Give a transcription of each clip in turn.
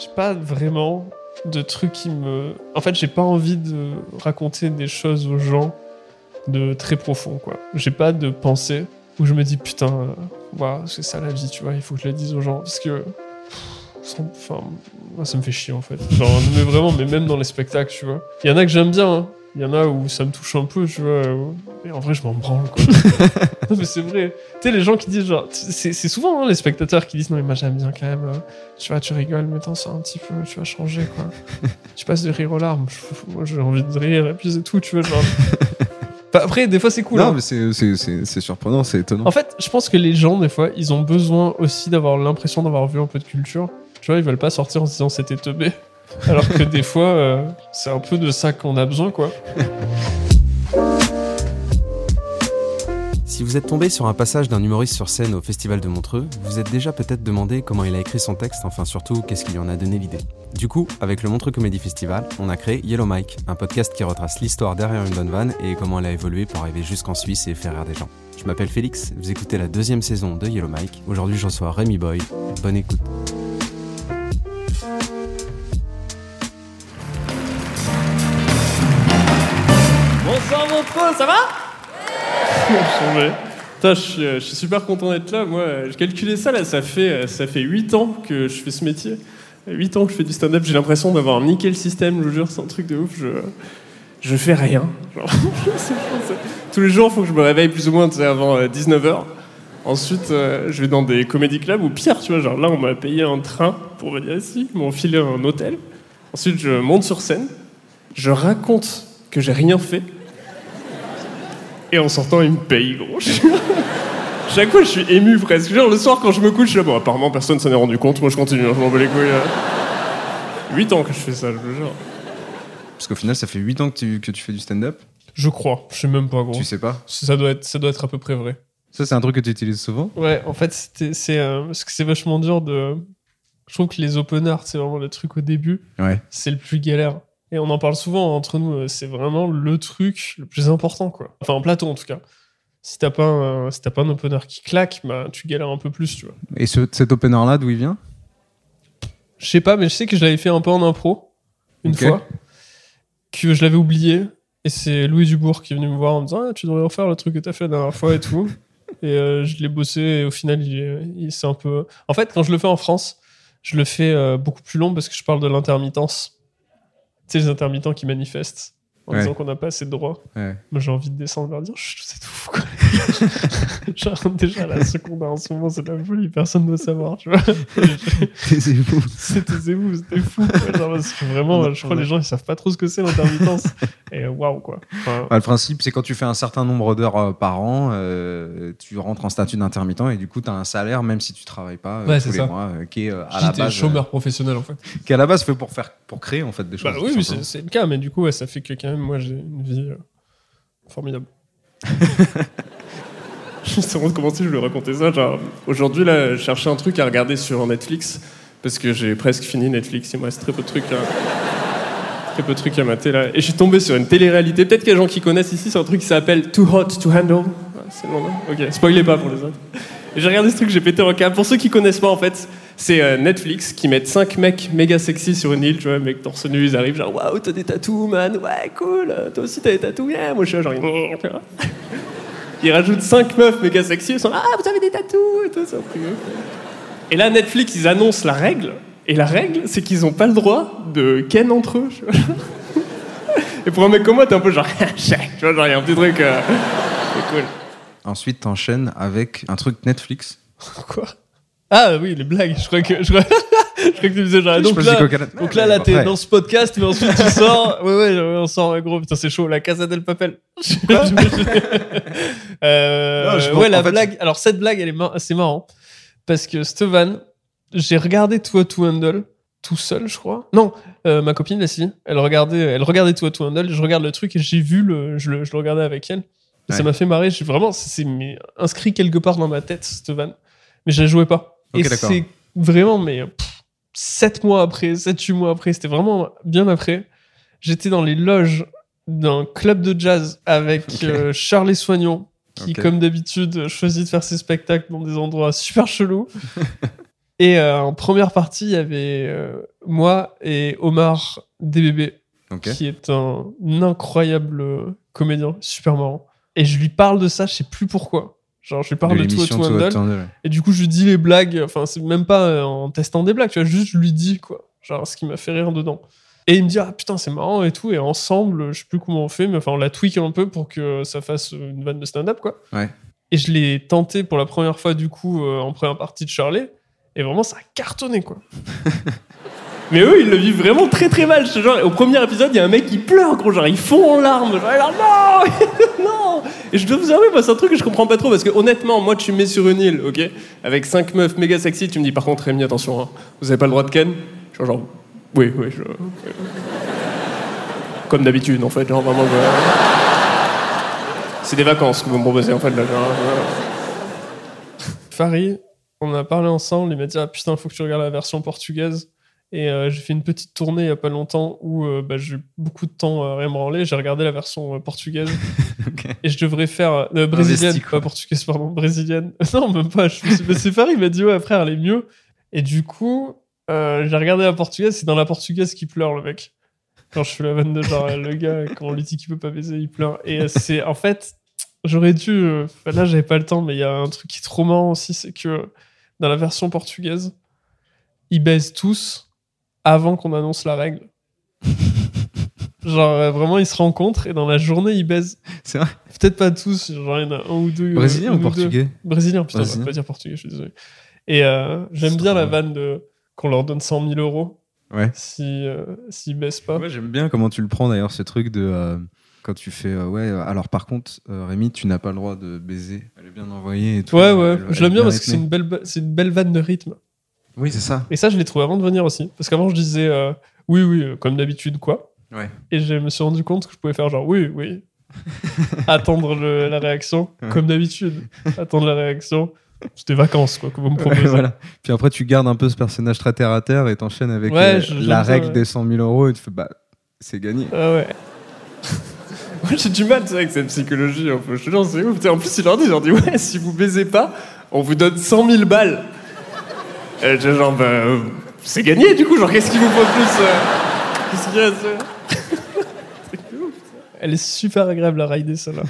J'ai pas vraiment de trucs qui me. En fait, j'ai pas envie de raconter des choses aux gens de très profond, quoi. J'ai pas de pensée où je me dis putain, euh, c'est ça la vie, tu vois, il faut que je le dise aux gens. Parce que. Enfin, ça me fait chier en fait. Genre, mais vraiment, mais même dans les spectacles, tu vois. Il y en a que j'aime bien, hein. Il y en a où ça me touche un peu, tu vois. Mais en vrai, je m'en branle, quoi. non, mais c'est vrai. Tu sais, les gens qui disent, genre, c'est c'est souvent hein, les spectateurs qui disent, non, mais moi j'aime bien quand même. euh, tu vois, tu rigoles, mais t'en sors un petit peu, tu vas changer, quoi. tu passes de rire aux larmes. Moi, j'ai envie de rire, et puis c'est tout, tu vois, genre. Bah, après, des fois, c'est cool. non, hein. mais c'est- c'est c'est- c'est surprenant, c'est étonnant. En fait, je pense que les gens, des fois, ils ont besoin aussi d'avoir l'impression d'avoir vu un peu de culture. Tu vois, ils veulent pas sortir en se disant c'était teubé. Alors que des fois, euh, c'est un peu de ça qu'on a besoin, quoi. Si vous êtes tombé sur un passage d'un humoriste sur scène au Festival de Montreux, vous êtes déjà peut-être demandé comment il a écrit son texte, enfin surtout qu'est-ce qui lui en a donné l'idée. Du coup, avec le Montreux Comedy Festival, on a créé Yellow Mike, un podcast qui retrace l'histoire derrière une bonne vanne et comment elle a évolué pour arriver jusqu'en Suisse et faire rire des gens. Je m'appelle Félix, vous écoutez la deuxième saison de Yellow Mike. Aujourd'hui, je reçois Rémi Boy. Bonne écoute. Ça va euh, je suis super content d'être là. Moi, euh, j'ai calculé ça, là, ça fait, euh, ça fait 8 ans que je fais ce métier. 8 ans que je fais du stand-up, j'ai l'impression d'avoir niqué le système, je vous jure, c'est un truc de ouf. Je, je fais rien. Tous les jours, il faut que je me réveille plus ou moins avant 19h. Ensuite, je vais dans des comédie clubs ou pire, tu vois, genre là, on m'a payé un train pour venir ici, ils m'ont filé un hôtel. Ensuite, je monte sur scène, je raconte que j'ai rien fait. Et en sortant, il me paye, gros. Chaque fois, je suis ému presque. Genre, le soir, quand je me couche, je suis là, bon, apparemment, personne s'en est rendu compte. Moi, je continue, hein, je m'en bats les couilles. là. 8 ans que je fais ça, je le jure. Parce qu'au final, ça fait 8 ans que tu, que tu fais du stand-up. Je crois, je sais même pas, gros. Tu sais pas Ça doit, être, ça doit être à peu près vrai. Ça, c'est un truc que tu utilises souvent Ouais, en fait, c'est euh, parce que c'est vachement dur de. Je trouve que les openers, c'est vraiment le truc au début, Ouais. c'est le plus galère. Et on en parle souvent entre nous, euh, c'est vraiment le truc le plus important, quoi. Enfin, en plateau, en tout cas. Si t'as pas, un- si pas un opener qui claque, bah, tu galères un peu plus, tu vois. Et ce, cet opener-là, d'où il vient? Je sais pas, mais je sais que je l'avais fait un peu en impro, une fois, que je l'avais oublié. Et c'est Louis Dubourg qui est venu me voir en me disant ah, Tu devrais refaire le truc que t'as fait la dernière fois et tout. et euh, je l'ai bossé et au final, il, il- c'est un peu. En fait, quand je le fais en France, je le fais euh, beaucoup plus long parce que je parle de l'intermittence. Sais, les intermittents qui manifestent en Ouais. disant qu'on n'a pas assez de droits. Ouais. Moi, j'ai envie de descendre leur dire c'est tout fou, quoi. Genre, déjà, la seconde en ce moment, c'est la folie, personne ne doit savoir, tu vois. Taisez-vous. C'était vous, c'était fou. quoi. Genre, parce que vraiment, je crois que les gens ils savent pas trop ce que c'est l'intermittence. Et waouh quoi. Enfin, Bah, le principe, c'est quand tu fais un certain nombre d'heures euh, par an, euh, tu rentres en statut d'intermittent et du coup, tu as un salaire même si tu travailles pas euh, Ouais, tous c'est les ça. mois, euh, qui est euh, à je la base, chômeur professionnel en fait. euh, qui à la base fait pour faire, pour créer en fait des choses. Bah oui, c'est c'est le cas, mais du coup, ouais, ça fait que quand même, moi, j'ai une vie euh, formidable. Pas comment si je voulais raconter ça. Genre, aujourd'hui, là, je cherchais un truc à regarder sur Netflix parce que j'ai presque fini Netflix. Il me reste très peu de trucs à, très peu de trucs à mater là. Et je suis tombé sur une télé-réalité. Peut-être qu'il y a des gens qui connaissent ici. C'est un truc qui s'appelle Too Hot to Handle. Ouais, c'est nom, non Ok, spoilez pas pour les autres. J'ai regardé ce truc, j'ai pété un câble. Pour ceux qui connaissent pas, en fait, c'est euh, Netflix qui mettent 5 mecs méga sexy sur une île, tu vois, mecs torse nu, ils arrivent genre waouh, t'as des tatous, man, ouais, cool, toi aussi t'as des tatous, yeah. moi je suis genre. Ils rajoutent 5 meufs méga sexy, ils sont là, ah, vous avez des tatous et tout, truc. Et là, Netflix, ils annoncent la règle. Et la règle, c'est qu'ils n'ont pas le droit de ken entre eux. tu vois. Et pour un mec comme moi, t'es un peu genre, tu vois, genre, il y a un petit truc. euh, c'est cool. Ensuite, t'enchaînes avec un truc Netflix. Quoi? Ah oui, les blagues. Je crois que je crois, je crois que tu disais genre. Donc là, donc là, là, t'es dans ce podcast, mais ensuite tu sors. Ouais, ouais, on sort, gros. Putain, c'est chaud. La Casa del Papel. euh, Non, je ouais, la fait- blague. Alors cette blague, elle est mar- c'est marrant parce que Stevan, j'ai regardé Toi to Handle tout seul, je crois. Non, euh, ma copine, la Sylvie, elle regardait, elle regardait Toi to Handle. Je regarde le truc et j'ai vu le, je le, je le regardais avec elle. Ça m'a fait marrer. J'ai vraiment, c'est inscrit quelque part dans ma tête, Stevan. Mais je la jouais pas. Et c'est vraiment, mais pff, sept mois après, sept, huit mois après, c'était vraiment bien après. J'étais dans les loges d'un club de jazz avec Ok. euh, Charles Soignon, qui, comme d'habitude, choisit de faire ses spectacles dans des endroits super chelous. et euh, en première partie, il y avait euh, moi et Omar DBB, qui est un incroyable euh, comédien, super marrant. Et je lui parle de ça, je sais plus pourquoi. Genre, je lui parle de, tout l'émission to Too Hot Handle. Handle. Et du coup, je lui dis les blagues, enfin, c'est même pas en testant des blagues, tu vois, juste je lui dis, quoi. Genre, ce qui m'a fait rire dedans. Et il me dit, ah putain, c'est marrant et tout. Et ensemble, je sais plus comment on fait, mais enfin, on l'a tweak un peu pour que ça fasse une vanne de stand-up, quoi. Ouais. Et je l'ai tenté pour la première fois, du coup, euh, en première partie de Charlie. Et vraiment, ça a cartonné, quoi. Mais eux, ils le vivent vraiment très très mal. Jure, au premier épisode, il y a un mec qui pleure, gros, genre, ils fond en larmes. Genre, alors, non Non Et je dois vous avouer, moi, c'est un truc que je comprends pas trop, parce que honnêtement, moi, tu me mets sur une île, ok? Avec cinq meufs méga sexy, tu me dis, par contre, Rémi, attention, hein, vous avez pas le droit de ken? Suis genre, oui, oui, je... Comme d'habitude, en fait, genre, vraiment... je- C'est des vacances que vous me proposez, en fait, là. genre, euh. Farid, on a parlé ensemble, il m'a dit, ah putain, faut que tu regardes la version portugaise. Et euh, j'ai fait une petite tournée il y a pas longtemps où euh, bah, j'ai eu beaucoup de temps à rien me branler. J'ai regardé la version euh, portugaise et je devrais faire euh, brésilienne, Investi, quoi. pas portugaise, pardon, brésilienne. non, même pas. Je me suis c'est Farid, il m'a dit ouais, frère, elle est mieux. Et du coup, euh, j'ai regardé la portugaise. C'est dans la portugaise qui pleure le mec. Quand je fais la vanne de genre euh, le gars quand on lui dit qu'il peut pas baiser, il pleure. Et euh, c'est en fait, j'aurais dû. euh, là, j'avais pas le temps, mais il y a un truc qui est trop marrant aussi, c'est que dans la version portugaise, ils baisent tous avant qu'on annonce la règle. Genre vraiment ils se rencontrent et dans la journée ils baisent. C'est vrai. Peut-être pas tous, genre il y en a un ou deux. Brésilien ou une deux. portugais? Brésilien, putain, on Brésilien. va pas dire portugais, je suis désolé. Et euh, j'aime bien la vanne de qu'on leur donne 100 000 euros Ouais. si euh, s'ils baissent pas. Ouais, j'aime bien comment tu le prends d'ailleurs, ce truc de. euh, quand tu fais. euh, ouais, euh, alors par contre, Rémi, tu n'as pas le droit de baiser. Elle est bien envoyée et tout. Ouais, ouais, elle- je l'aime bien parce que c'est une belle, c'est une belle vanne de rythme. Oui, c'est ça. Et ça, je l'ai trouvé avant de venir aussi. Parce qu'avant, je disais oui, oui, comme d'habitude, quoi. Ouais. Et je me suis rendu compte que je pouvais faire genre oui, oui. Attendre le- la réaction, Ouais. comme d'habitude. Attendre la réaction. C'était vacances, quoi, que vous me proposez. voilà. Puis après, tu gardes un peu ce personnage très terre à terre et t'enchaînes avec Ouais, euh, je- la ça, règle ouais. des 100 000 euros et tu fais bah, c'est gagné. Ah ouais. Moi, j'ai du mal, c'est avec cette psychologie. En fait. Je te jure, c'est ouf. En plus, il leur dit, il leur dit, ouais, si vous baisez pas, on vous donne 100 000 balles. Et j'ai genre, bah, euh, c'est gagné, du coup. Genre, qu'est-ce qu'il vous faut de plus euh, Qu'est-ce qu'il y a à C'est ouf, ça. Elle est super agréable à rider, celle-là.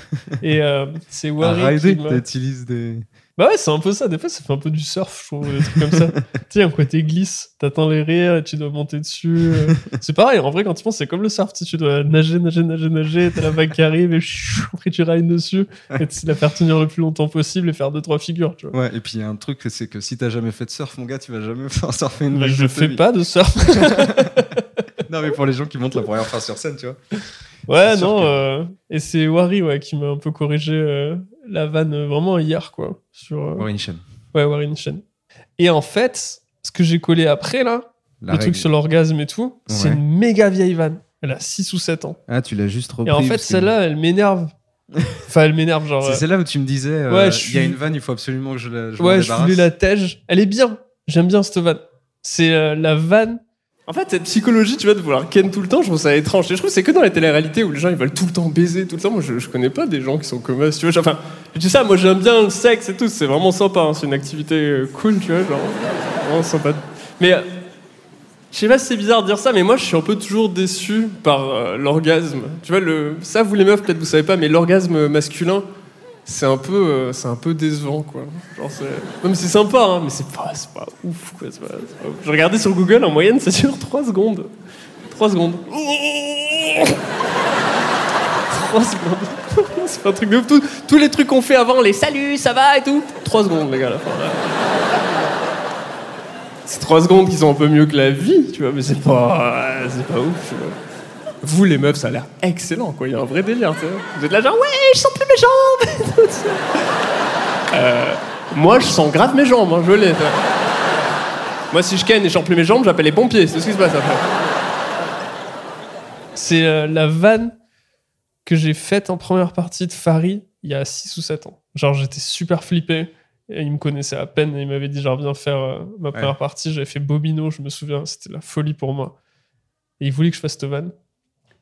Et euh, c'est À Wari rider, t'utilises des. Bah ouais, c'est un peu ça. Des fois, ça fait un peu du surf, je trouve, des trucs comme ça. tu sais, un côté glisse, t'attends les rires et tu dois monter dessus. euh. C'est pareil, en vrai, quand tu penses, c'est comme le surf. Tu, dois nager, nager, nager, nager, t'as la vague qui arrive et après tu rides dessus. Et tu la faire tenir le plus longtemps possible et faire deux, trois figures, tu vois. Ouais, et puis il y a un truc, c'est que si t'as jamais fait de surf, mon gars, tu vas jamais faire surfer une vague je fais vie. pas de surf. Non, mais pour les gens qui montent la première fois sur scène, tu vois. Ouais, non. que- euh, Et c'est Wari ouais, qui m'a un peu corrigé euh, la vanne vraiment hier, quoi. Sur, euh, Warren Shen. Ouais, Warren Shen. Et en fait, ce que j'ai collé après, là, La le règle. truc sur l'orgasme et tout, c'est une méga vieille vanne. Elle a 6 ou 7 ans. Ah, tu l'as juste repris. Et en fait, que- celle-là, elle m'énerve. enfin, elle m'énerve, genre. C'est euh, celle-là où tu me disais, euh, Ouais, il y a une vanne, il faut absolument que je la je ouais, je voulais la tège. Elle est bien. J'aime bien cette vanne. C'est euh, la vanne. En fait, cette psychologie, tu vois, de vouloir ken tout le temps, je trouve ça étrange. Et je trouve que c'est que dans les télé-réalités où les gens ils veulent tout le temps baiser, tout le temps. Moi, je, je connais pas des gens qui sont comme ça, tu vois. Enfin, dis ça, moi j'aime bien le sexe et tout, c'est vraiment sympa. hein. C'est une activité euh, cool, tu vois, genre. Vraiment sympa. Mais. euh, je sais pas si c'est bizarre de dire ça, mais moi je suis un peu toujours déçu par euh, l'orgasme. Tu vois, le... ça, vous les meufs, peut-être vous savez pas, mais l'orgasme masculin, c'est un peu, euh, c'est un peu décevant, quoi. Genre. Non, c'est sympa, hein, mais c'est pas, c'est pas ouf, quoi. pas-. Je regardais sur Google, en moyenne, ça dure 3 secondes. 3 secondes. 3 secondes. c'est un truc de. Tous- les trucs qu'on fait avant, les salut, ça va et tout, 3 secondes, les gars, là. C'est 3 secondes qui sont un peu mieux que la vie, tu vois, mais c'est pas, c'est pas ouf, tu vois. Vous, les meufs, ça a l'air excellent, quoi. Il y a un vrai délire, tu vois. Vous êtes là, genre, ouais, je sens plus mes jambes. Euh, moi, je sens grave mes jambes, hein, je l'ai. tu vois. Moi, si je ken et je sens plus mes jambes, j'appelle les pompiers. C'est ce qui se passe après. C'est euh, la vanne que j'ai faite en première partie de Farid il y a 6 ou 7 ans. Genre, j'étais super flippé. Et il me connaissait à peine et il m'avait dit, genre, viens faire euh, ma première partie. J'avais fait Bobino, je me souviens, c'était la folie pour moi. Et il voulait que je fasse cette vanne.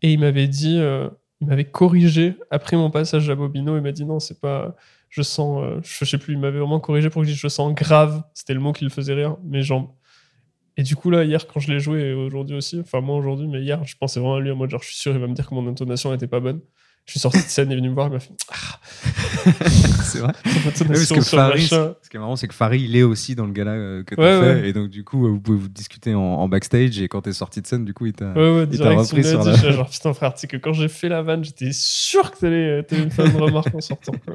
Et il m'avait dit, euh, il m'avait corrigé après mon passage à Bobino. Il m'a dit non, c'est pas, je sens, euh, je sais plus, il m'avait vraiment corrigé pour que je dise je sens grave. C'était le mot qui le faisait rire, mes jambes. Et du coup, là, hier, quand je l'ai joué, et aujourd'hui aussi, enfin, moi aujourd'hui, mais hier, je pensais vraiment à lui en mode genre, je suis sûr, il va me dire que mon intonation n'était pas bonne. Je suis sorti de scène, il est venu me voir, il m'a fait ah, c'est vrai. Ouais, parce que Farid, ce qui est marrant, c'est que Farid, il est aussi dans le gala euh, que tu Ouais, fait. ouais. Et donc, du coup, euh, vous pouvez vous discuter en, en backstage. Et quand t'es sorti de scène, du coup, il t'a. Ouais, repris sur la- genre, putain, frère, tu sais que quand j'ai fait la vanne, j'étais sûr que t'allais, t'allais me faire une remarque en sortant. quoi.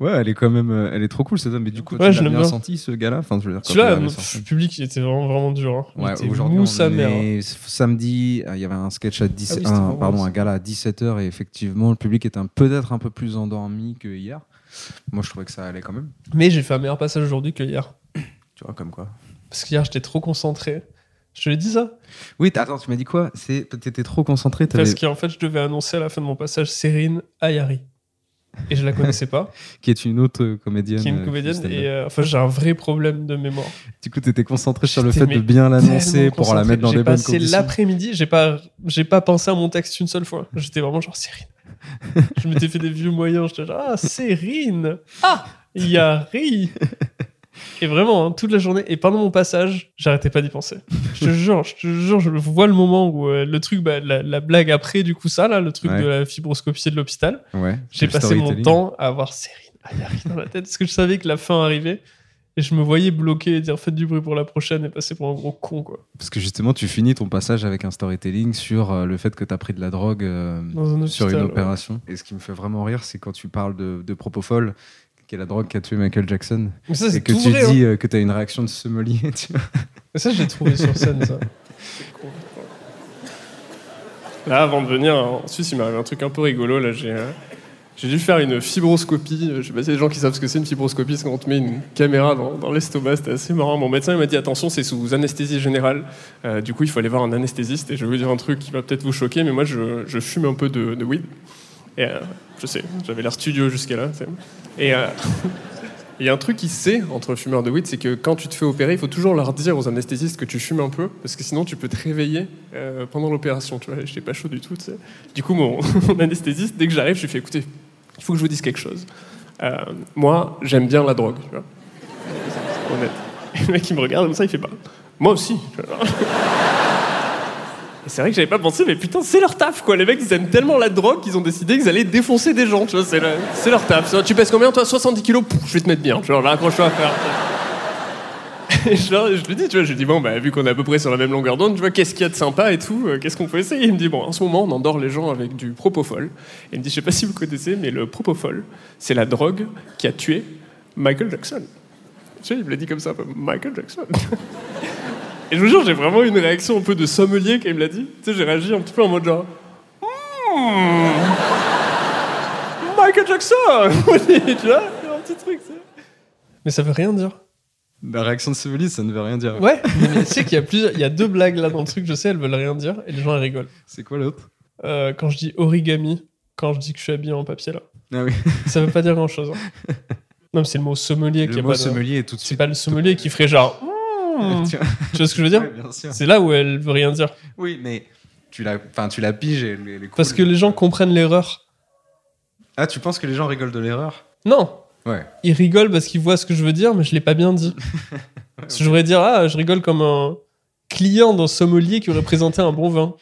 Ouais, elle est quand même. euh, Elle est trop cool, cette dame. Mais du coup, Ouais, tu l'as bien bien. senti, ce gala Enfin, je veux dire, Celui-là, le public, il était vraiment, vraiment dur. Hein. Ouais, aujourd'hui, on sa mère. hein. est samedi, euh, il y avait un sketch à 10, Ah oui, un- pardon, un gala à 17h et effectivement, le public était peut-être un peu plus endormi que hier. Moi, je trouvais que ça allait quand même. Mais j'ai fait un meilleur passage aujourd'hui que hier. Tu vois, comme quoi. Parce qu'hier, j'étais trop concentré. Je te l'ai dit ça? Oui, attends, tu m'as dit quoi? C'est T'étais trop concentré. Parce qu'en fait, je devais annoncer à la fin de mon passage Serine Ayari. Et je la connaissais pas, Qui est une autre euh, comédienne. qui est une euh, comédienne. Et euh, enfin, j'ai un vrai problème de mémoire. Du coup, t'étais concentré sur le fait de bien l'annoncer pour la mettre dans J'ai des bonnes passé conditions. l'après-midi, j'ai pas, j'ai pas pensé à mon texte une seule fois. J'étais vraiment genre Serine. je m'étais fait des vieux moyens. J'étais genre ah Serine, ah Yari. Et vraiment, hein, toute la journée, et pendant mon passage, j'arrêtais pas d'y penser. Je te jure, je te jure, je vois le moment où euh, le truc, bah, la, la blague après, du coup, ça, là, le truc Ouais. de la fibroscopie de l'hôpital, Ouais. j'ai passé mon temps à avoir Serine Ayari dans la tête, parce que je savais que la fin arrivait, et je me voyais bloquer et dire faites du bruit pour la prochaine et passer pour un gros con, quoi. Parce que justement, tu finis ton passage avec un storytelling sur euh, le fait que t'as pris de la drogue euh, sur une ouais. opération. Et ce qui me fait vraiment rire, c'est quand tu parles de, de Propofol, qui est la drogue qui a tué Michael Jackson, Mais ça, et c'est que tout tu vrai. dis hein. euh, que t'as une réaction de sommelier. Tu vois. Mais ça, j'ai trouvé sur scène, ça. Là, avant de venir, en Suisse, il m'est arrivé un truc un peu rigolo. Là, j'ai, euh, j'ai dû faire une fibroscopie. Je sais pas si les gens qui savent ce que c'est une fibroscopie, c'est quand on te met une caméra dans, dans l'estomac. C'était assez marrant. Mon médecin il m'a dit attention, c'est sous anesthésie générale. Euh, du coup, il faut aller voir un anesthésiste. Et je vais vous dire un truc qui va peut-être vous choquer, mais moi, je, je fume un peu de, de weed. Et euh, je sais, j'avais l'air studio jusqu'à là. Et euh, il y a un truc qui sait entre fumeurs de weed, c'est que quand tu te fais opérer, il faut toujours leur dire aux anesthésistes que tu fumes un peu, parce que sinon tu peux te réveiller euh, pendant l'opération. Tu vois, j'étais pas chaud du tout. tu sais. Du coup, mon, mon anesthésiste, dès que j'arrive, je lui fais écoutez, il faut que je vous dise quelque chose. Moi, j'aime bien la drogue. Tu vois. Honnête. Et le mec, il me regarde comme ça, il fait pas. Moi aussi. tu vois. C'est vrai que j'avais pas pensé, mais putain, c'est leur taf, quoi. Les mecs, ils aiment tellement la drogue qu'ils ont décidé qu'ils allaient défoncer des gens, tu vois. C'est, le- c'est leur taf. Tu pèses combien, toi? 70 kilos? Pouf, Je vais te mettre bien. Tu vois, là, accroche-toi à faire. Et je, lui dis, tu vois, je lui dis, bon, bah, vu qu'on est à peu près sur la même longueur d'onde, tu vois, qu'est-ce qu'il y a de sympa et tout euh, Qu'est-ce qu'on peut essayer? Il me dit, bon, en ce moment, on endort les gens avec du propofol. Et il me dit, je sais pas si vous connaissez, mais le propofol, c'est la drogue qui a tué Michael Jackson. Tu sais, il me l'a dit comme ça, Michael Jackson. Et je vous jure, j'ai vraiment eu une réaction un peu de sommelier quand il me l'a dit. Tu sais, j'ai réagi un petit peu en mode genre. Hmm, Michael Jackson Tu vois Un petit truc, tu sais. Mais ça veut rien dire. La réaction de sommelier, ça ne veut rien dire. Ouais, mais, tu sais qu'il y a plusieurs. Il y a deux blagues là dans le truc, je sais, elles veulent rien dire et les gens elles rigolent. C'est quoi l'autre? Euh, quand je dis origami, quand je dis que je suis habillé en papier là, Ah oui. ça veut pas dire grand chose. Non, mais c'est le mot sommelier qui Le est mot pas. de- sommelier est tout de C'est suite. pas le sommelier qui ferait genre. Tiens. Tu vois ce que je veux dire Ouais. C'est là où elle veut rien dire. Oui, mais tu la, enfin, tu la piges et elle est cool. Parce que les gens comprennent l'erreur. Ah, tu penses que les gens rigolent de l'erreur? Non, Ouais. ils rigolent parce qu'ils voient ce que je veux dire, mais je l'ai pas bien dit. Parce que je voudrais dire, ah, je rigole comme un client d'un sommelier qui aurait présenté un bon vin.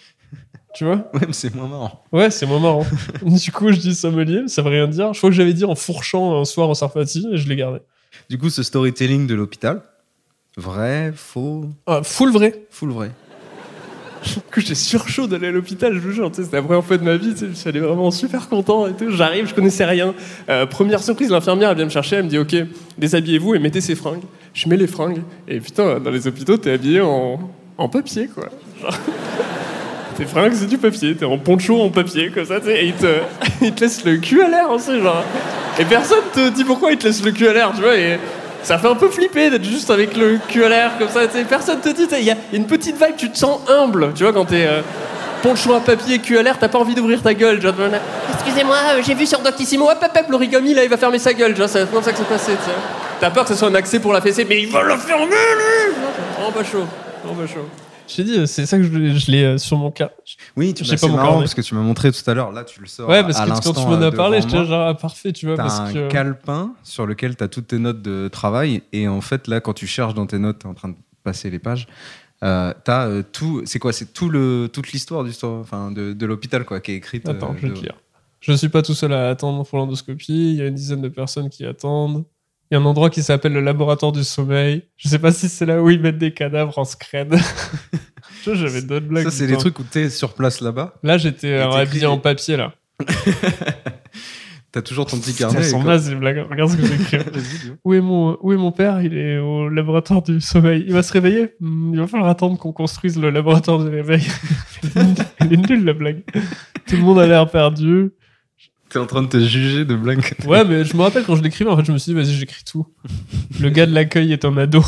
Tu vois? Ouais, mais c'est moins marrant. Ouais, c'est moins marrant. du coup, je dis sommelier, ça veut rien dire. Je crois que j'avais dit en fourchant un soir au Sarfati et je l'ai gardé. Du coup, ce storytelling de l'hôpital, vrai, faux, Ah, full vrai. full vrai. Coup, j'étais surchaud d'aller à l'hôpital, je vous jure. C'était la première fois de ma vie. allé vraiment super content et tout. J'arrive, je connaissais rien. Euh, première surprise, l'infirmière, elle vient me chercher. Elle me dit Ok, déshabillez-vous et mettez ces fringues. Je mets les fringues. Et putain, dans les hôpitaux, t'es habillé en, en papier, quoi. Genre, Tes fringues, c'est du papier. T'es en poncho en papier, comme ça. Et ils te, ils te laissent le cul à l'air aussi, genre. Et personne te dit pourquoi ils te laissent le cul à l'air, tu vois. Et ça fait un peu flipper d'être juste avec le cul à l'air, comme ça. Personne te dit, il y a une petite vibe, tu te sens humble, tu vois, quand t'es. euh, poncho à papier, cul à l'air, t'as pas envie d'ouvrir ta gueule. Excusez-moi, euh, j'ai vu sur Doctissimo, hop, hop, hop, l'origami, là, il va fermer sa gueule. vois, C'est comme ça que c'est passé. tu sais. T'as peur que ce soit un accès pour la fessée, mais il va la fermer, lui Oh, pas chaud. Oh, pas chaud. J'ai dit, c'est ça que je, l'ai euh, sur mon cas. Oui, tu J'ai bah, pas mon marrant parce que tu m'as montré tout à l'heure. Là, tu le sors. Ouais, parce à que quand tu m'en as euh, parlé, devant j'étais genre, ah, parfait, tu vois, T'as parce un que. calepin sur lequel tu as toutes tes notes de travail. Et en fait, là, quand tu cherches dans tes notes, tu es en train de passer les pages. Euh, t'as euh, tout. C'est quoi? C'est tout le toute l'histoire du sto- enfin de, de l'hôpital quoi qui est écrite. Attends, euh, je vais te lire. Je ne suis pas tout seul à attendre pour l'endoscopie. Il y a une dizaine de personnes qui attendent. Il y a un endroit qui s'appelle le laboratoire du sommeil. Je sais pas si c'est là où ils mettent des cadavres en scred. J'avais d'autres blagues. Ça, c'est les trucs où tu es sur place là-bas. Là, j'étais euh, habillé en papier, là. Tu as toujours ton petit carnet. nazes, les blagues. Regarde ce que dis-moi. Où est, mon, où est mon père? Il est au laboratoire du sommeil. Il va se réveiller? Hmm, Il va falloir attendre qu'on construise le laboratoire du réveil. Elle est nulle, la blague. Tout le monde a l'air perdu. T'es en train de te juger de blagues. Ouais, mais je me rappelle quand je l'écrivais, en fait, je me suis dit, vas-y, j'écris tout. Le gars de l'accueil est un ado.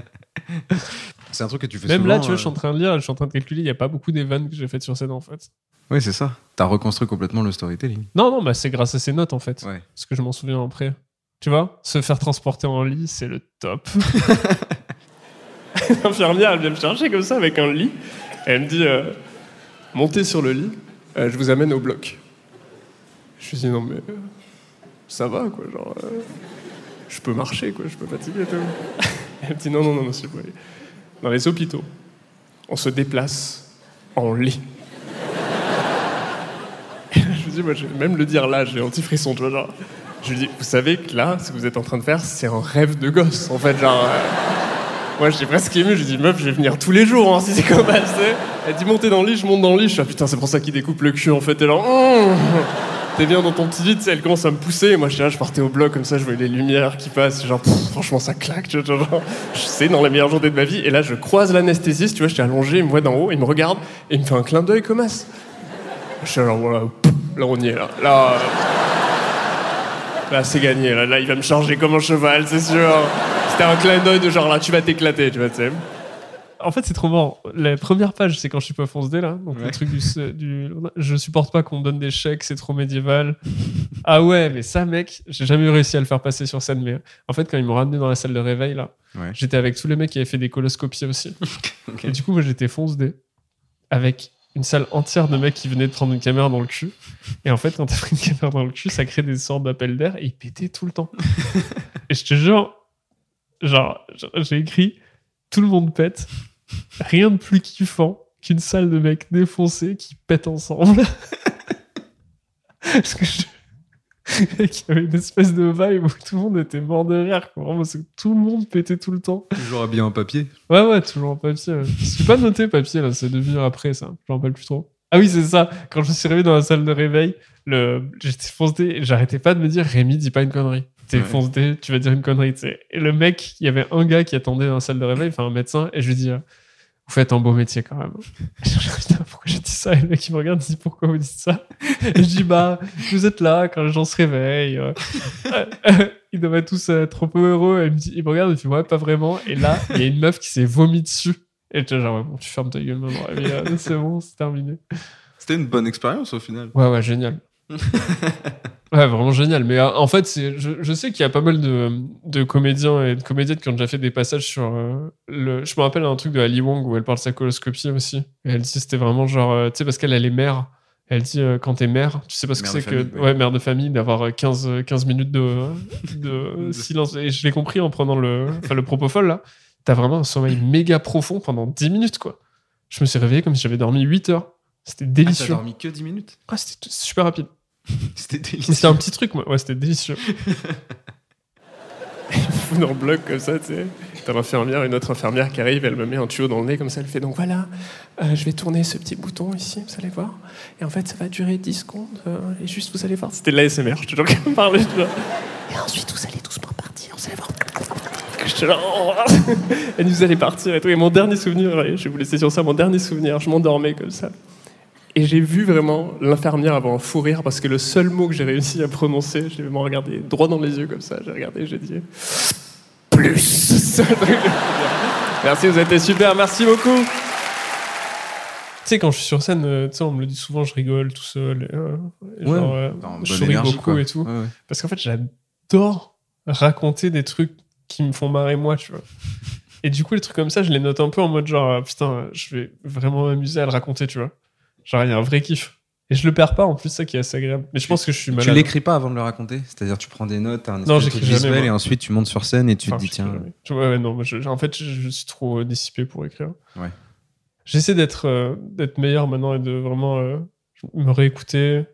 C'est un truc que tu fais Même souvent. là, tu vois, euh, je suis en train de lire, je suis en train de calculer, il n'y a pas beaucoup des vannes que j'ai faites sur scène, en fait. Oui, c'est ça. T'as reconstruit complètement le storytelling. Non, non, bah, c'est grâce à ces notes, en fait. Ouais. Parce que je m'en souviens après. Tu vois, se faire transporter en lit, c'est le top. L'infirmière, elle vient me chercher comme ça avec un lit. Elle me dit euh, Montez sur le lit, euh, je vous amène au bloc. Je lui dis Non, mais euh, ça va, quoi. Genre, euh, je peux marcher, quoi. Je peux fatiguer. Elle me dit Non, non, non, monsieur Boyer. Dans les hôpitaux, on se déplace en lit. Je me dis, moi, je vais même le dire là, j'ai un petit frisson, tu vois, genre. Je lui dis, vous savez que là, ce que vous êtes en train de faire, c'est un rêve de gosse, en fait, genre. euh, Moi, j'étais presque ému, je lui dis, meuf, je vais venir tous les jours, hein, si c'est comme ça. Elle dit, montez dans le lit, je monte dans le lit, je suis, ah, putain, c'est pour ça qu'il découpe le cul, en fait, et là, T'es bien dans ton petit sais, elle commence à me pousser, moi, j'étais là, je partais au bloc, comme ça, je voyais les lumières qui passent, genre, franchement, ça claque, tu vois, genre, je sais, dans la meilleure journée de ma vie, et là, je croise l'anesthésiste, tu vois, j'étais allongé, il me voit d'en haut, il me regarde, et il me fait un clin d'œil comme ça. Je suis là, voilà, pff, là, on y est, là. Là, euh, là c'est gagné, là, là, il va me charger comme un cheval, c'est sûr. C'était un clin d'œil de genre, là, tu vas t'éclater, tu vois, tu sais. En fait, c'est trop marrant. La première page, c'est quand je suis pas fonce D, là. Donc, le truc du, du- Je supporte pas qu'on me donne des chèques, c'est trop médiéval. ah ouais, mais ça, mec, j'ai jamais réussi à le faire passer sur scène. Mais en fait, quand ils m'ont ramené dans la salle de réveil, là, Ouais. j'étais avec tous les mecs qui avaient fait des coloscopies aussi. Et du coup, moi, j'étais fonce D. Avec une salle entière de mecs qui venaient de prendre une caméra dans le cul. Et en fait, quand t'as pris une caméra dans le cul, ça crée des sortes d'appels d'air et ils pétaient tout le temps. et je te jure, genre, j'ai écrit tout le monde pète. Rien de plus kiffant qu'une salle de mecs défoncés qui pètent ensemble. Parce que je. Il y avait une espèce de vibe où tout le monde était mort de rire. Quoi. Vraiment, parce que tout le monde pétait tout le temps. Toujours habillé en papier. Ouais, ouais, toujours en papier. ouais. Je suis pas noté papier, là, c'est devenu après, ça. Je m'en rappelle plus trop. Ah oui, c'est ça. Quand je me suis réveillé dans la salle de réveil, le... j'étais foncé et j'arrêtais pas de me dire Rémi, dis pas une connerie. T'es Ouais. foncé, tu vas dire une connerie, tu sais. Et le mec, il y avait un gars qui attendait dans la salle de réveil, enfin un médecin, et je lui dis euh, Vous faites un beau métier quand même. Et je me dis, Putain, pourquoi j'ai dit ça? Et le mec, il me regarde, il dit Pourquoi vous dites ça? Et je dis Bah, vous êtes là quand les gens se réveillent. euh, euh, ils devraient tous être trop heureux. Et il me, dit, il me regarde, il fait Ouais, pas vraiment. Et là, il y a une meuf qui s'est vomi dessus. Et tu genre, ouais, bon, tu fermes ta gueule maintenant. C'est bon, c'est terminé. C'était une bonne expérience au final. Ouais, ouais, génial. ouais, vraiment génial. Mais euh, en fait, je, je sais qu'il y a pas mal de, de comédiens et de comédiennes qui ont déjà fait des passages sur euh, le. Je me rappelle un truc de Ali Wong où elle parle de sa coloscopie aussi. Et elle dit c'était vraiment genre. euh, tu sais, parce qu'elle elle est mère. Elle dit euh, quand t'es mère, tu sais pas ce que c'est que. ouais. Ouais, mère de famille, d'avoir euh, 15, euh, 15 minutes de, de silence. Et je l'ai compris en prenant le, enfin, le propofol là. T'as vraiment un sommeil méga profond pendant 10 minutes, quoi. Je me suis réveillé comme si j'avais dormi 8 heures. C'était Ah, t'as délicieux. dormi que 10 minutes? Ah, c'était super rapide. C'était délicieux. c'était un petit truc, moi. Ouais, c'était délicieux. Fout dans le bloc comme ça, tu sais. T'as l'infirmière, une autre infirmière qui arrive, elle me met un tuyau dans le nez comme ça, elle fait donc voilà, euh, je vais tourner ce petit bouton ici, vous allez voir. Et en fait, ça va durer 10 secondes, euh, et juste vous allez voir. C'était de l'ASMR, je te jure qu'elle me parlait. je te jure. Et ensuite, vous allez doucement partir, vous allez voir. Et vous allez partir et tout. Et mon dernier souvenir, je vais vous laisser sur ça, mon dernier souvenir, je m'endormais comme ça. Et j'ai vu vraiment l'infirmière avoir un fou rire parce que le seul mot que j'ai réussi à prononcer, je l'ai vraiment regardé droit dans les yeux comme ça. J'ai regardé, j'ai dit plus. Merci, vous avez été super, merci beaucoup. Tu sais, quand je suis sur scène, euh, tu sais, on me le dit souvent, je rigole tout seul. et, euh, et Ouais. genre, euh, je souris énergie, beaucoup quoi. et tout. Ouais, ouais. Parce qu'en fait, j'adore raconter des trucs qui me font marrer moi, tu vois. Et du coup, les trucs comme ça, je les note un peu en mode genre, putain, je vais vraiment m'amuser à le raconter, tu vois. Genre, il y a un vrai kiff. Et je le perds pas, en plus, ça qui est assez agréable. Mais je pense que je suis Tu malade. l'écris pas avant de le raconter? C'est-à-dire tu prends des notes, un Non, j'écris jamais, visuel moi. et ensuite tu montes sur scène et tu Enfin, te dis je tiens. jamais. Tu vois, ouais, non, je- en fait, je, je suis trop dissipé pour écrire. Ouais. J'essaie d'être euh, d'être meilleur maintenant et de vraiment euh, me réécouter.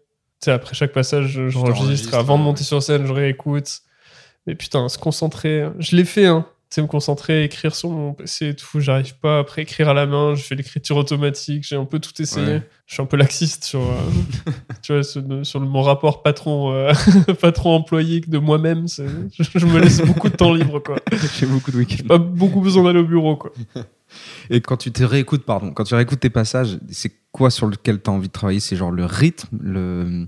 Tu sais, après chaque passage, je- j'enregistre. t'enregistres, Avant de ouais. monter sur scène, je réécoute. Mais putain, se concentrer. Je l'ai fait, hein. Sais, me concentrer, écrire sur mon PC et tout. J'arrive pas. Après, écrire à la main, je fais l'écriture automatique. J'ai un peu tout essayé. Ouais. Je suis un peu laxiste sur, euh, tu vois, sur, mon rapport patron, euh, patron-employé de moi-même. je me laisse beaucoup de temps libre, quoi. J'ai beaucoup de week-ends. Pas beaucoup besoin d'aller au bureau, quoi. Et quand tu te réécoutes, pardon, quand tu réécoutes tes passages, c'est quoi sur lequel tu as envie de travailler? C'est genre le rythme, le,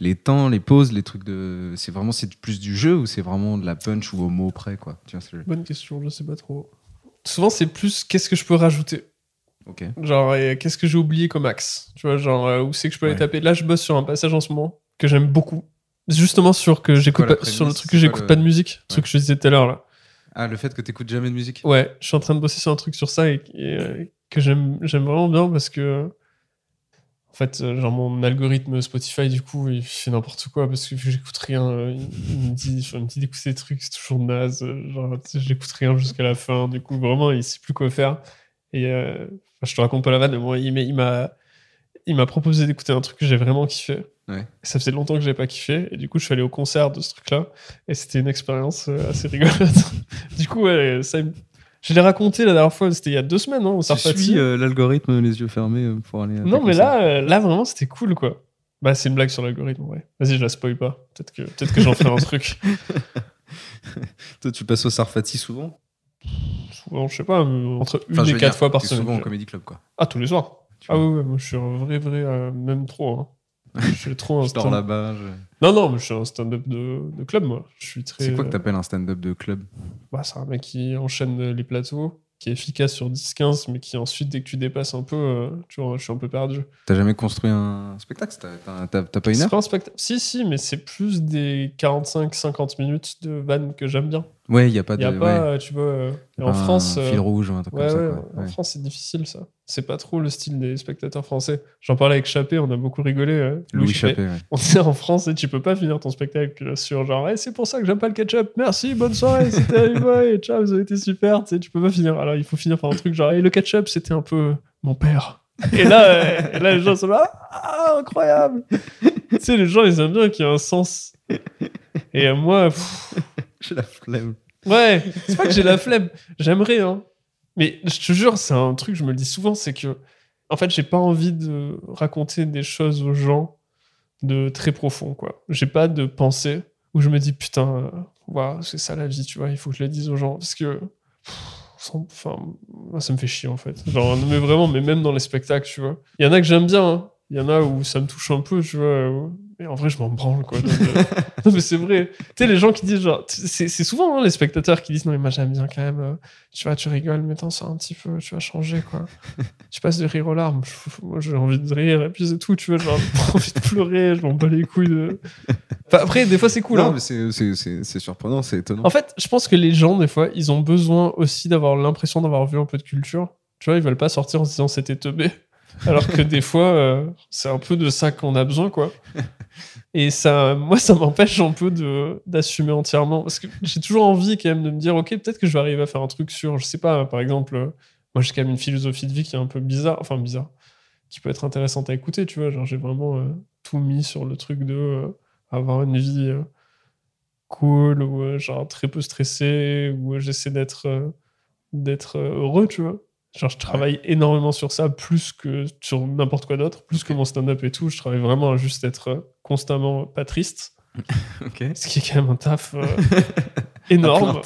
les temps, les pauses, les trucs de. C'est vraiment c'est plus du jeu ou c'est vraiment de la punch ou au mot près quoi? Tu vois, c'est- Bonne question, je sais pas trop. Souvent, c'est plus qu'est-ce que je peux rajouter? Ok. Genre, qu'est-ce que j'ai oublié comme axe? Tu vois, genre, euh, où c'est que je peux aller Ouais. taper? Là, je bosse sur un passage en ce moment que j'aime beaucoup. Justement sur que j'écoute pas- sur le truc que j'écoute pas le- de musique, le truc que je disais tout à l'heure là. Ah, le fait que tu jamais de musique? Ouais, je suis en train de bosser sur un truc sur ça et, et, euh, que j'aime j'aime vraiment bien parce que en fait, euh, genre mon algorithme Spotify du coup, il fait n'importe quoi parce que j'écoute rien, euh, il, me dit, enfin, il me dit d'écouter des trucs, c'est toujours naze, euh, genre j'écoute rien jusqu'à la fin, du coup vraiment il sait plus quoi faire et euh, enfin, je te raconte pas la vanne, mais moi il m'a il m'a proposé d'écouter un truc que j'ai vraiment kiffé. Ouais. Ça faisait longtemps que j'avais pas kiffé et du coup je suis allé au concert de ce truc-là et c'était une expérience assez rigolote. du coup ouais, ça me- je l'ai raconté la dernière fois, c'était il y a deux semaines, non, au Tu Sarfati. suis euh, l'algorithme les yeux fermés euh, pour aller. Non, mais là, euh, là vraiment, c'était cool, quoi. Bah, c'est une blague sur l'algorithme, ouais. Vas-y, je la spoil pas. Peut-être que, peut-être que j'en ferai un truc. Toi, tu passes au Sarfati souvent? Souvent, je sais pas, euh, entre une Enfin, et quatre dire, fois par semaine. souvent au comédie club quoi. Ah, tous les soirs. Tu Ah oui, ouais, moi, je suis un vrai, vrai, euh, même trop. Hein. Je suis trop un Je dors là-bas. je- Non, non, mais je suis un stand-up de, de club, moi. Je suis très. C'est quoi que t'appelles un stand-up de club? Bah, C'est un mec qui enchaîne les plateaux, qui est efficace sur 10-15, mais qui ensuite, dès que tu dépasses un peu, euh, tu vois, je suis un peu perdu. T'as jamais construit un spectacle? T'as- pas une C'est heure? pas un spectacle. Si, si, mais c'est plus des 45-50 minutes de vannes que j'aime bien. Ouais, il y a pas Il de. y a pas, euh, tu vois, euh, et en un France. euh, fil rouge ou un truc ouais, comme ça. quoi. en. France, c'est difficile ça. C'est pas trop le style des spectateurs français. J'en parlais avec Chappé, on a beaucoup rigolé. euh, Louis Chappé, ouais. On disait en France, et tu peux pas finir ton spectacle sur genre, Eh, c'est pour ça que j'aime pas le ketchup. Merci, bonne soirée, c'était et ciao, vous avez été super. Tu sais, tu peux pas finir. Alors il faut finir par un truc genre, et le ketchup, c'était un peu mon père. Et là, euh, et là les gens sont là, ah, incroyable. tu sais, les gens, ils aiment bien qu'il y ait un sens. Et euh, moi, pff, J'ai la flemme. Ouais, c'est pas que j'ai la flemme. J'aimerais, hein. Mais je te jure, c'est un truc, je me le dis souvent, c'est que, en fait, j'ai pas envie de raconter des choses aux gens de très profond, quoi. J'ai pas de pensée où je me dis, putain, euh, waouh, c'est ça la vie, tu vois, il faut que je le dise aux gens. Parce que, enfin, ça me fait chier, en fait. Genre, mais vraiment, mais même dans les spectacles, tu vois. Il y en a que j'aime bien, hein. Il y en a où ça me touche un peu, tu vois. Mais en vrai, je m'en branle, quoi. Donc, euh, non, mais c'est vrai. Tu sais, les gens qui disent, genre, c'est souvent hein, les spectateurs qui disent, non, mais moi j'aime bien quand même, euh, tu vois, tu rigoles, mais t'en sors un petit peu, tu vas changer, quoi. tu passes de rire aux larmes. Moi, j'ai envie de rire, et puis c'est tout, tu vois, j'ai envie de pleurer, je m'en bats les couilles de. Enfin, après, des fois, c'est cool, non, hein. mais c'est surprenant, c'est étonnant. En fait, je pense que les gens, des fois, ils ont besoin aussi d'avoir l'impression d'avoir vu un peu de culture. Tu vois, ils veulent pas sortir en se disant c'était teubé. Alors que des fois, euh, c'est un peu de ça qu'on a besoin, quoi. Et ça, moi, ça m'empêche un peu d'assumer entièrement. Parce que j'ai toujours envie, quand même, de me dire, OK, peut-être que je vais arriver à faire un truc sur, je sais pas, par exemple, moi j'ai quand même une philosophie de vie qui est un peu bizarre, enfin bizarre, qui peut être intéressante à écouter, tu vois. Genre j'ai vraiment euh, tout mis sur le truc de euh, avoir une vie euh, cool ou euh, genre très peu stressé ou euh, j'essaie d'être euh, d'être euh, heureux, tu vois. Genre je travaille énormément sur ça plus que sur n'importe quoi d'autre, plus que mon stand-up et tout. Je travaille vraiment à juste être euh, constamment pas triste, ce qui est quand même un taf euh, énorme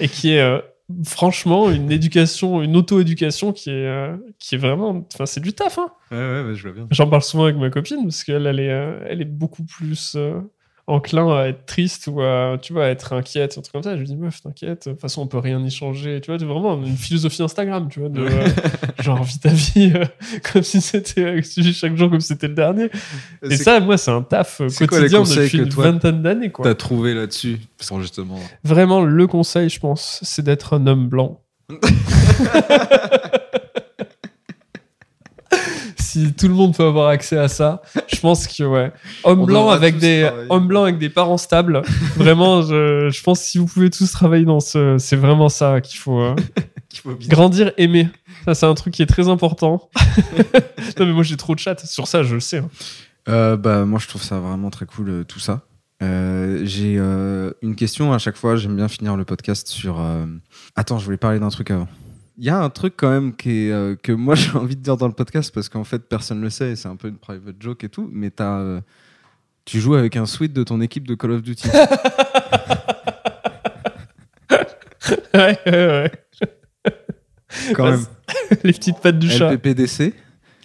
et qui est euh, franchement une éducation, une auto-éducation qui est, euh, qui est vraiment. Enfin, c'est du taf, hein. Ouais, ouais, je vois bien. J'en parle souvent avec ma copine parce qu'elle, elle est, elle est beaucoup plus enclin à être triste ou à, tu vois, à être inquiète, un truc comme ça. Je lui dis, meuf, t'inquiète, de toute façon, on peut rien y changer. Tu vois, c'est vraiment une philosophie Instagram, tu vois, de euh, genre, vis ta vie euh, comme si c'était, euh, chaque jour comme si c'était le dernier. Et ça, moi, c'est un taf euh, quoi quotidien conseils depuis que une vingtaine d'années, quoi. T'as trouvé là-dessus, justement. Vraiment, le conseil, je pense, c'est d'être un homme blanc. si tout le monde peut avoir accès à ça, je pense que ouais, homme blanc avec des travailler. homme blanc avec des parents stables. Vraiment, je, je pense que si vous pouvez tous travailler dans ce, c'est vraiment ça qu'il faut euh, Qu'il faut bien- grandir, aimer. Ça, c'est un truc qui est très important. non mais moi j'ai trop de chat sur ça, je le sais. hein. Euh, bah, moi, je trouve ça vraiment très cool, euh, tout ça. Euh, J'ai euh, une question à chaque fois. J'aime bien finir le podcast sur. euh, Attends, je voulais parler d'un truc avant. Il y a un truc quand même qui est, euh, que moi j'ai envie de dire dans le podcast parce qu'en fait personne le sait et c'est un peu une private joke et tout. Mais as, euh, tu joues avec un suite de ton équipe de Call of Duty. ouais, ouais, ouais. quand même. Les petites pattes du chat, LPPDC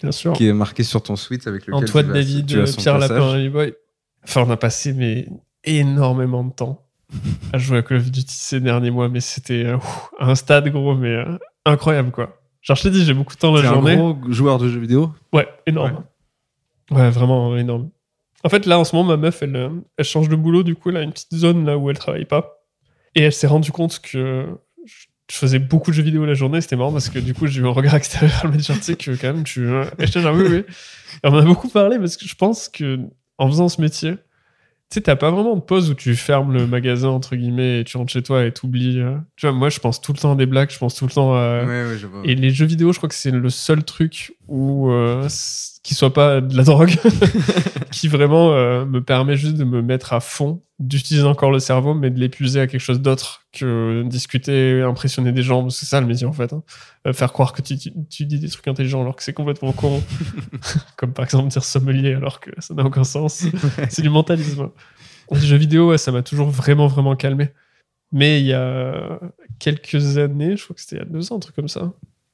bien sûr. qui est marqué sur ton suite avec lequel Antoine tu vas- David, tu as son Pierre. Lapin, Boy. Enfin, on a passé mais énormément de temps à jouer à Call of Duty ces derniers mois, mais c'était euh, un stade gros, mais euh, incroyable quoi. Genre, je t'ai dit, j'ai beaucoup de temps la T'es un journée. gros joueur de jeux vidéo Ouais, énorme. Ouais. vraiment énorme. En fait, là, en ce moment, ma meuf, elle, euh, elle change de boulot, du coup, elle a une petite zone là où elle travaille pas. Et elle s'est rendue compte que je faisais beaucoup de jeux vidéo la journée. C'était marrant parce que du coup, j'ai eu un regard extérieur. Elle m'a dit, genre, tu sais que quand même, tu. euh, Et j'étais genre, oui, oui. Et on en a beaucoup parlé parce que je pense que en faisant ce métier, tu sais, t'as pas vraiment de pause où tu fermes le magasin, entre guillemets, et tu rentres chez toi et t'oublies. euh. Tu vois, moi, je pense tout le temps à des blagues, je pense tout le temps à. Ouais, ouais, je vois. Et les jeux vidéo, je crois que c'est le seul truc où euh, qui soit pas de la drogue, qui vraiment euh, me permet juste de me mettre à fond, d'utiliser encore le cerveau, mais de l'épuiser à quelque chose d'autre que discuter, impressionner des gens. C'est ça le métier en fait. hein. Euh, faire croire que tu, tu- tu dis des trucs intelligents alors que c'est complètement con. Comme par exemple dire sommelier alors que ça n'a aucun sens. c'est du mentalisme. Les jeux vidéo, ouais, ça m'a toujours vraiment, vraiment calmé. Mais il y a quelques années, je crois que c'était il y a deux ans, un truc comme ça,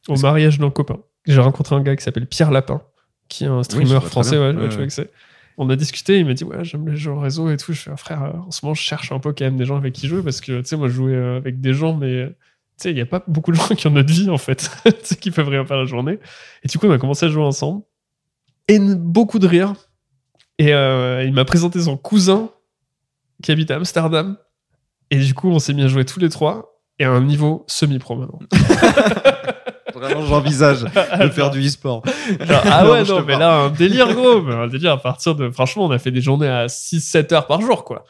au mariage d'un copain, j'ai rencontré un gars qui s'appelle Pierre Lapin, qui est un streamer français, ouais, tu vois que c'est. On a discuté, il m'a dit ouais j'aime les jeux au réseau et tout. Je fais ah, frère, en ce moment je cherche un peu quand même des gens avec qui jouer parce que tu sais moi je jouais euh, avec des gens mais tu sais il y a pas beaucoup de gens qui ont notre vie en fait, tu sais qui peuvent rien faire la journée. Et du coup on a commencé à jouer ensemble et beaucoup de rire. Et euh, il m'a présenté son cousin qui habite à Amsterdam et du coup on s'est mis à jouer tous les trois et à un niveau semi-pro maintenant. Vraiment, j'envisage de faire du e-sport. Ah ouais, non, mais là, un délire, gros. un délire à partir de. Franchement, on a fait des journées à 6-7 heures par jour, quoi.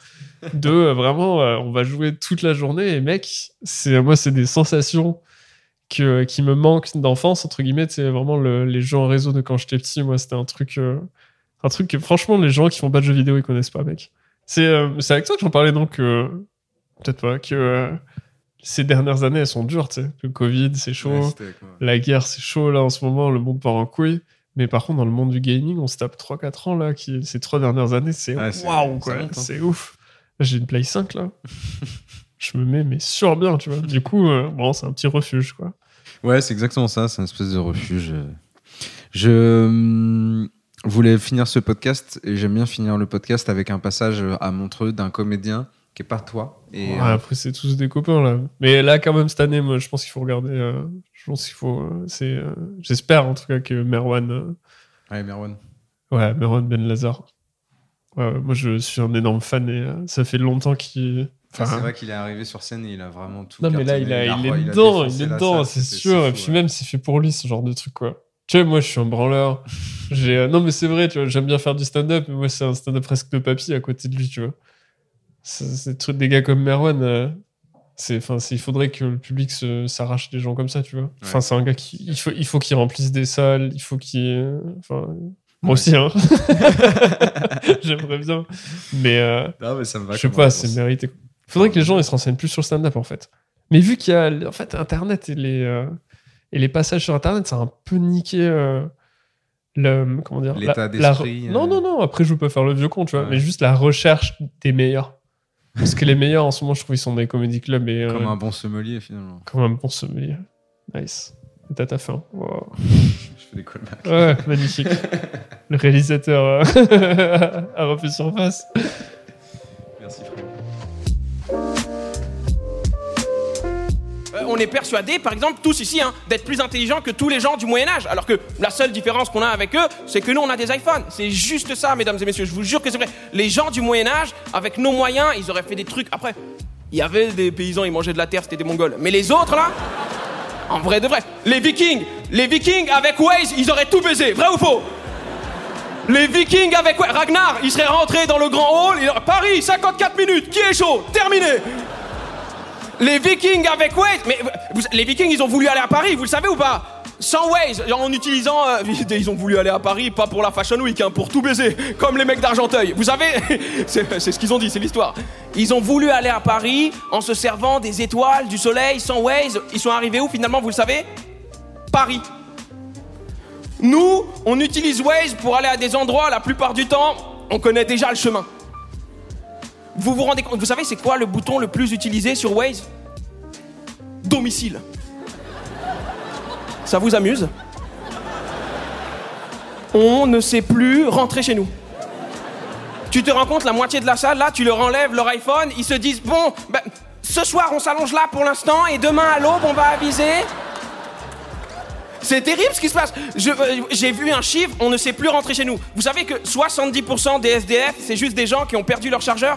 De euh, vraiment, euh, on va jouer toute la journée. Et mec, c'est, moi, c'est des sensations que, qui me manquent d'enfance, entre guillemets. C'est vraiment le- les jeux en réseau de quand j'étais petit. Moi, c'était un truc. euh, un truc que, franchement, les gens qui font pas de jeux vidéo, ils connaissent pas, mec. C'est, avec toi que j'en parlais, donc. Peut-être pas, que. Ces dernières années, elles sont dures, tu sais. Le Covid, c'est chaud. Ouais. La guerre, c'est chaud là en ce moment, le monde part en couille. Mais par contre, dans le monde du gaming, on se tape 3-4 ans là, qui, ces trois dernières années, c'est waouh quoi, hein. c'est ouf. J'ai une Play 5 là. Je me mets mais sur bien, tu vois. Du coup, euh, bon, c'est un petit refuge quoi. Ouais, c'est exactement ça, c'est une espèce de refuge. Je hum, voulais finir ce podcast et j'aime bien finir le podcast avec un passage à Montreux d'un comédien qui est pas toi. Et, Ouais, euh, après, c'est tous des copains là. Mais là, quand même, cette année, moi, je pense qu'il faut regarder. euh, je pense qu'il faut. euh, c'est. J'espère en tout cas que Merwan. ouais, Merwan. ouais, Merwan Ben Lazar. Ouais, moi, je suis un énorme fan et ça fait longtemps qu'il. Enfin, c'est vrai qu'il est arrivé sur scène et il a vraiment tout. Non, mais là, il, a, il, est dedans, il est dedans, c'est sûr. Et puis ouais. même, c'est fait pour lui, ce genre de truc, quoi. Tu vois, moi, je suis un branleur. J'ai, non, mais c'est vrai, tu vois, j'aime bien faire du stand-up, mais moi, c'est un stand-up presque de papy à côté de lui, tu vois. Des trucs des gars comme Merwan. euh, C'est, enfin, il faudrait que le public s'arrache des gens comme ça, tu vois. Enfin, c'est un gars qui, il faut, il faut qu'il remplisse des salles, il faut qu'il, enfin, moi Ouais. aussi, hein. J'aimerais bien, mais euh, Non, mais ça me va. je sais pas, c'est mérité. Il faudrait que les gens ils se renseignent plus sur le stand-up en fait. Mais vu qu'il y a, en fait, Internet et les euh, et les passages sur Internet, ça a un peu niqué. le, comment dire L'état la- la- d'esprit, euh. Non, non, non. Après, je veux pas faire le vieux con, tu vois, Ouais. mais juste la recherche des meilleurs. Parce que les meilleurs en ce moment, je trouve, ils sont dans les comédie clubs et euh, Comme un bon sommelier, finalement. comme un bon sommelier. Nice. Et T'as ta fin. Wow. Je fais des callbacks. Ouais, magnifique. Le réalisateur euh, a refait surface. Merci, frère. On est persuadés, par exemple, tous ici, hein, d'être plus intelligents que tous les gens du Moyen-Âge. Alors que la seule différence qu'on a avec eux, c'est que nous, on a des iPhones. C'est juste ça, mesdames et messieurs. Je vous jure que c'est vrai. Les gens du Moyen-Âge, avec nos moyens, ils auraient fait des trucs. Après, il y avait des paysans, ils mangeaient de la terre, c'était des Mongols. Mais les autres, là, en vrai de vrai, les Vikings, les Vikings avec Waze, ils auraient tout baisé. Vrai ou faux? Les Vikings avec Ragnar, il serait rentré dans le grand hall. Paris, 54 minutes, qui est chaud? Terminé les Vikings avec Waze, mais les Vikings ils ont voulu aller à Paris, vous le savez ou pas? Sans Waze, en utilisant, euh, ils ont voulu aller à Paris, pas pour la Fashion Week, hein, pour tout baiser, comme les mecs d'Argenteuil. Vous savez, c'est ce qu'ils ont dit, c'est l'histoire. Ils ont voulu aller à Paris en se servant des étoiles, du soleil, sans Waze. Ils sont arrivés où finalement, vous le savez? Paris. Nous, on utilise Waze pour aller à des endroits, la plupart du temps, on connaît déjà le chemin. Vous vous rendez compte, vous savez c'est quoi le bouton le plus utilisé sur Waze? Domicile. Ça vous amuse? On ne sait plus rentrer chez nous. Tu te rends compte, la moitié de la salle, là, tu leur enlèves leur iPhone, ils se disent, bon, ben, ce soir on s'allonge là pour l'instant, et demain à l'aube on va aviser. C'est terrible ce qui se passe. Euh, J'ai vu un chiffre, on ne sait plus rentrer chez nous. Vous savez que 70% des SDF, c'est juste des gens qui ont perdu leur chargeur?